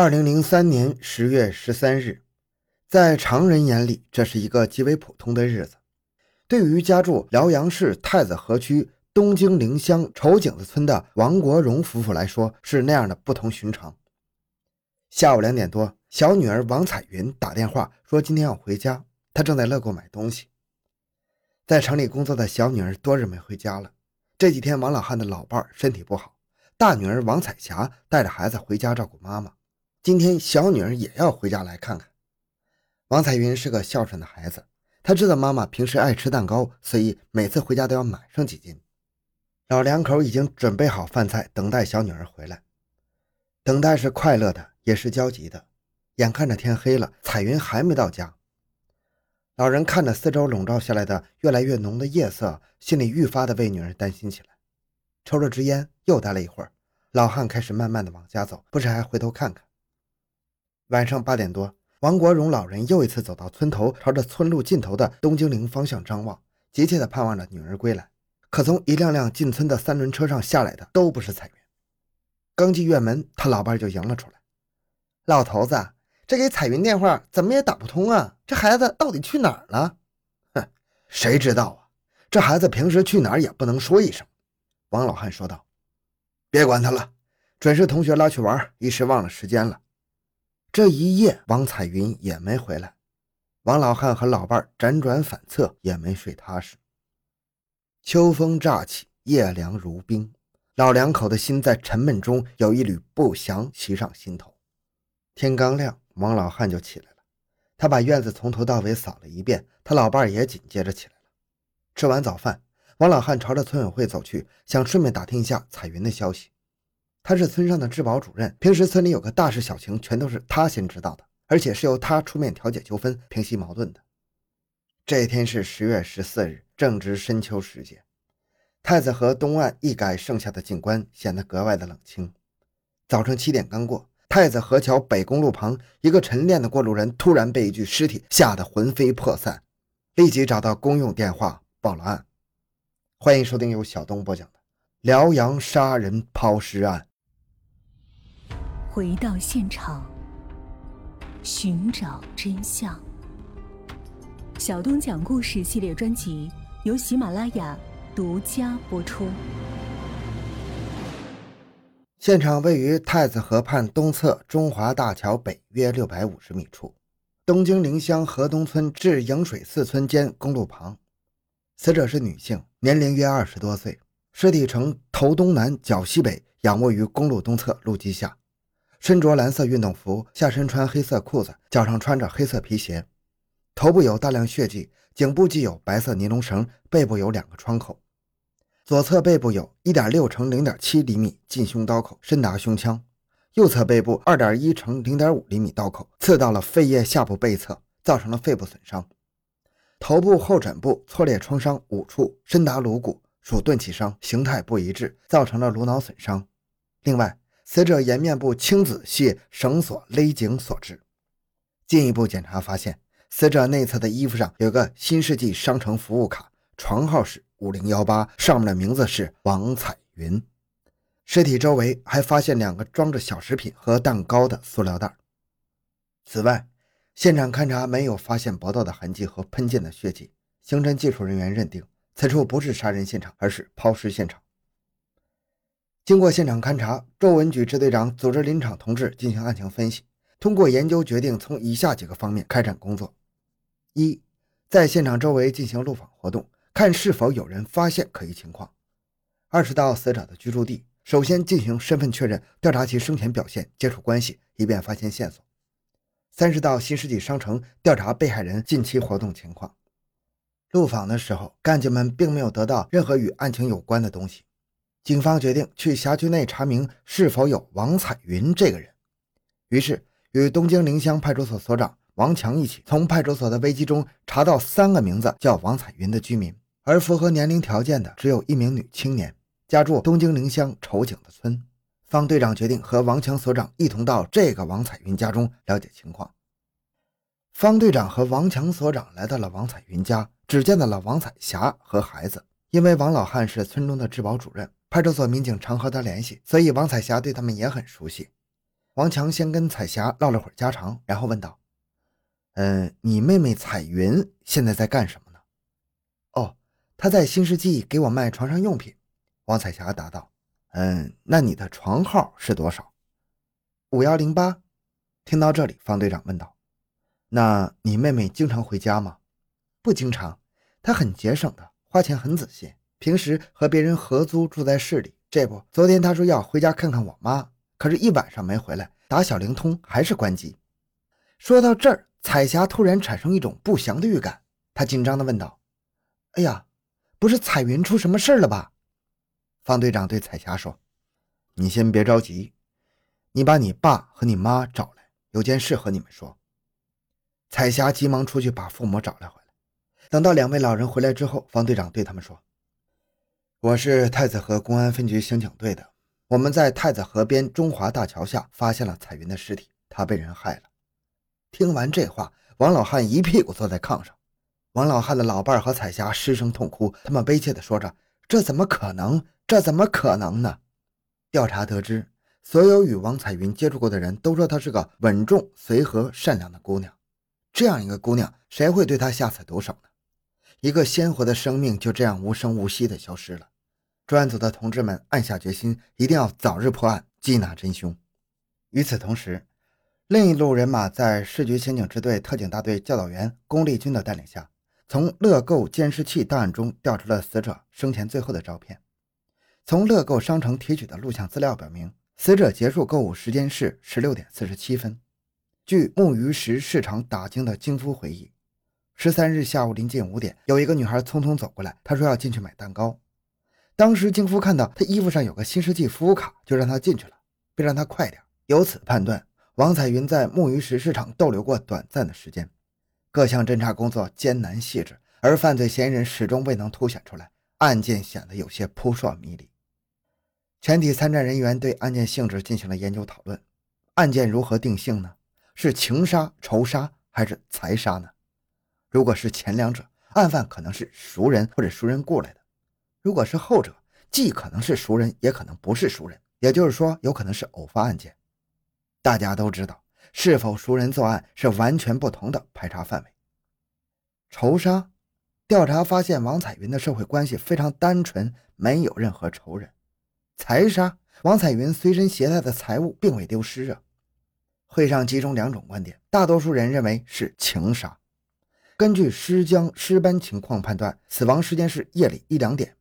二零零三年十月十三日，在常人眼里，这是一个极为普通的日子。对于家住辽阳市太子河区东京陵乡丑井子村的王国荣夫妇来说，是那样的不同寻常。下午两点多，小女儿王彩云打电话说今天要回家，她正在乐购买东西。在城里工作的小女儿多日没回家了。这几天，王老汉的老伴身体不好，大女儿王彩霞带着孩子回家照顾妈妈。今天小女儿也要回家来看看。王彩云是个孝顺的孩子，她知道妈妈平时爱吃蛋糕，所以每次回家都要买上几斤。老两口已经准备好饭菜，等待小女儿回来。等待是快乐的，也是焦急的。眼看着天黑了，彩云还没到家。老人看着四周笼罩下来的越来越浓的夜色，心里愈发的为女儿担心起来。抽了支烟，又待了一会儿，老汉开始慢慢的往家走，不时还回头看看。晚上八点多，王国荣老人又一次走到村头，朝着村路尽头的东京陵方向张望，急切地盼望着女儿归来。可从一辆辆进村的三轮车上下来的都不是彩云。刚进院门，他老伴就迎了出来：“老头子，这给彩云电话怎么也打不通啊？这孩子到底去哪儿了？”“哼，谁知道啊？这孩子平时去哪儿也不能说一声。”王老汉说道：“别管他了，准是同学拉去玩，一时忘了时间了。”这一夜，王彩云也没回来。王老汉和老伴辗转反侧，也没睡踏实。秋风乍起，夜凉如冰，老两口的心在沉闷中有一缕不祥袭上心头。天刚亮，王老汉就起来了。他把院子从头到尾扫了一遍，他老伴也紧接着起来了。吃完早饭，王老汉朝着村委会走去，想顺便打听一下彩云的消息。他是村上的治保主任，平时村里有个大事小情，全都是他先知道的，而且是由他出面调解纠纷、平息矛盾的。这一天是十月十四日，正值深秋时节，太子河东岸一改盛夏的景观显得格外的冷清。早晨七点刚过，太子河桥北公路旁，一个晨练的过路人突然被一具尸体吓得魂飞魄散，立即找到公用电话报了案。欢迎收听由小东播讲的《辽阳杀人抛尸案》。回到现场，寻找真相。小东讲故事系列专辑由喜马拉雅独家播出。现场位于太子河畔东侧中华大桥北约六百五十米处，东京陵乡河东村至迎水寺村间公路旁。死者是女性，年龄约二十多岁，尸体呈头东南脚西北，仰卧于公路东侧路基下。身着蓝色运动服，下身穿黑色裤子，脚上穿着黑色皮鞋，头部有大量血迹，颈部系有白色尼龙绳，背部有两个创口，左侧背部有1.6乘0.7厘米进胸刀口，深达胸腔；右侧背部2.1乘0.5厘米刀口，刺到了肺叶下部背侧，造成了肺部损伤。头部后枕部挫裂创伤五处，深达颅骨，属钝器伤，形态不一致，造成了颅脑损伤。另外，死者颜面部青紫系绳索勒颈所致。进一步检查发现，死者内侧的衣服上有个新世纪商城服务卡，床号是五零幺八，上面的名字是王彩云。尸体周围还发现两个装着小食品和蛋糕的塑料袋。此外，现场勘查没有发现搏斗的痕迹和喷溅的血迹。刑侦技术人员认定，此处不是杀人现场，而是抛尸现场。经过现场勘查，周文举支队长组织林场同志进行案情分析。通过研究，决定从以下几个方面开展工作：一，在现场周围进行路访活动，看是否有人发现可疑情况；二是到死者的居住地，首先进行身份确认，调查其生前表现、接触关系，以便发现线索；三是到新世纪商城调查被害人近期活动情况。路访的时候，干警们并没有得到任何与案情有关的东西。警方决定去辖区内查明是否有王彩云这个人，于是与东京陵乡派出所所长王强一起，从派出所的危机中查到三个名字叫王彩云的居民，而符合年龄条件的只有一名女青年，家住东京陵乡丑井的村。方队长决定和王强所长一同到这个王彩云家中了解情况。方队长和王强所长来到了王彩云家，只见到了王彩霞和孩子，因为王老汉是村中的治保主任。派出所民警常和他联系，所以王彩霞对他们也很熟悉。王强先跟彩霞唠了会儿家常，然后问道：“嗯，你妹妹彩云现在在干什么呢？”“哦，她在新世纪给我卖床上用品。”王彩霞答道。“嗯，那你的床号是多少？”“五幺零八。”听到这里，方队长问道：“那你妹妹经常回家吗？”“不经常，她很节省的，花钱很仔细。平时和别人合租住在市里。这不，昨天他说要回家看看我妈。”可是，一晚上没回来，打小灵通还是关机。说到这儿，彩霞突然产生一种不祥的预感，她紧张地问道：“哎呀，不是彩云出什么事了吧？”方队长对彩霞说：“你先别着急，你把你爸和你妈找来，有件事和你们说。”彩霞急忙出去把父母找来回来。等到两位老人回来之后，方队长对他们说：“我是太子河公安分局刑警队的。”我们在太子河边中华大桥下发现了彩云的尸体，她被人害了。听完这话，王老汉一屁股坐在炕上。王老汉的老伴和彩霞失声痛哭，他们悲切地说着：“这怎么可能？这怎么可能呢？”调查得知，所有与王彩云接触过的人都说她是个稳重、随和、善良的姑娘。这样一个姑娘，谁会对她下此毒手呢？一个鲜活的生命就这样无声无息地消失了。专案组的同志们暗下决心，一定要早日破案，缉拿真凶。与此同时，另一路人马在市局刑警支队特警大队教导员龚立军的带领下，从乐购监视器档案中调出了死者生前最后的照片。从乐购商城提取的录像资料表明，死者结束购物时间是十六点四十七分。据木鱼石市场打更的金夫回忆，十三日下午临近五点，有一个女孩匆匆走过来，她说要进去买蛋糕。当时金夫看到她衣服上有个新世纪服务卡，就让她进去了，并让她快点。由此判断，王彩云在木鱼石市场逗留过短暂的时间。各项侦查工作艰难细致，而犯罪嫌疑人始终未能凸显出来，案件显得有些扑朔迷离。全体参战人员对案件性质进行了研究讨论。案件如何定性呢？是情杀、仇杀还是财杀呢？如果是前两者，案犯可能是熟人或者熟人雇来的。如果是后者，既可能是熟人，也可能不是熟人，也就是说，有可能是偶发案件。大家都知道，是否熟人作案是完全不同的排查范围。仇杀，调查发现王彩云的社会关系非常单纯，没有任何仇人。财杀，王彩云随身携带的财物并未丢失啊。会上集中两种观点，大多数人认为是情杀。根据尸僵尸斑情况判断，死亡时间是夜里一两点。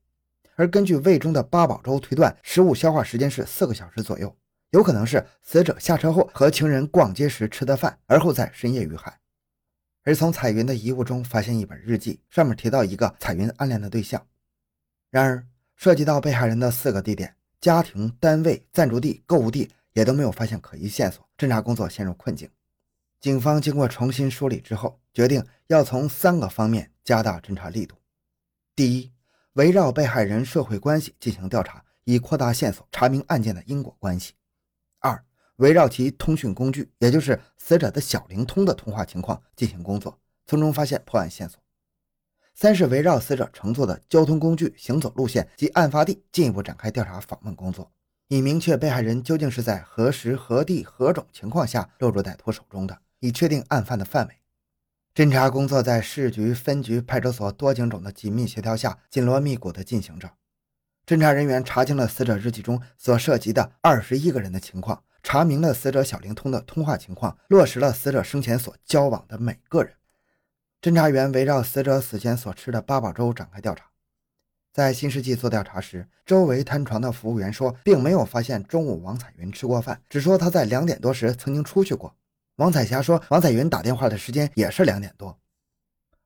而根据胃中的八宝粥推断，食物消化时间是四个小时左右，有可能是死者下车后和情人逛街时吃的饭，而后在深夜遇害。而从彩云的遗物中发现一本日记，上面提到一个彩云暗恋的对象。然而，涉及到被害人的四个地点——家庭、单位、暂住地、购物地，也都没有发现可疑线索，侦查工作陷入困境。警方经过重新梳理之后，决定要从三个方面加大侦查力度：第一，围绕被害人社会关系进行调查，以扩大线索，查明案件的因果关系。二、围绕其通讯工具，也就是死者的小灵通的通话情况进行工作，从中发现破案线索。三是围绕死者乘坐的交通工具、行走路线及案发地进一步展开调查访问工作，以明确被害人究竟是在何时何地何种情况下落入歹徒手中的，以确定案犯的范围。侦查工作在市局、分局、派出所多警种的紧密协调下，紧锣密鼓地进行着。侦查人员查清了死者日记中所涉及的二十一个人的情况，查明了死者小灵通的通话情况，落实了死者生前所交往的每个人。侦查员围绕死者死前所吃的八宝粥展开调查。在新世纪做调查时，周围摊床的服务员说，并没有发现中午王彩云吃过饭，只说他在两点多时曾经出去过。王彩霞说：“王彩云打电话的时间也是两点多。”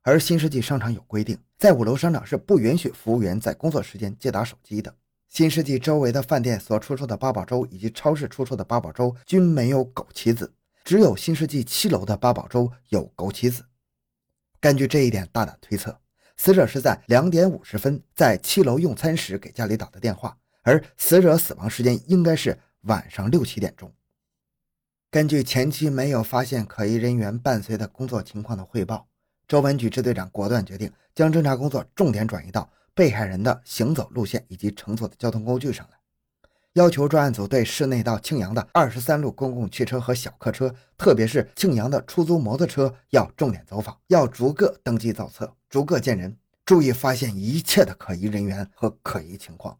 而新世纪商场有规定，在五楼商场是不允许服务员在工作时间接打手机的。新世纪周围的饭店所出售的八宝粥以及超市出售的八宝粥均没有枸杞子，只有新世纪七楼的八宝粥有枸杞子。根据这一点大胆推测，死者是在两点五十分在七楼用餐时给家里打的电话，而死者死亡时间应该是晚上六七点钟。根据前期没有发现可疑人员伴随的工作情况的汇报，周文举支队长果断决定将侦查工作重点转移到被害人的行走路线以及乘坐的交通工具上来。要求专案组对市内到庆阳的二十三路公共汽车和小客车，特别是庆阳的出租摩托车，要重点走访，要逐个登记造册，逐个见人，注意发现一切的可疑人员和可疑情况。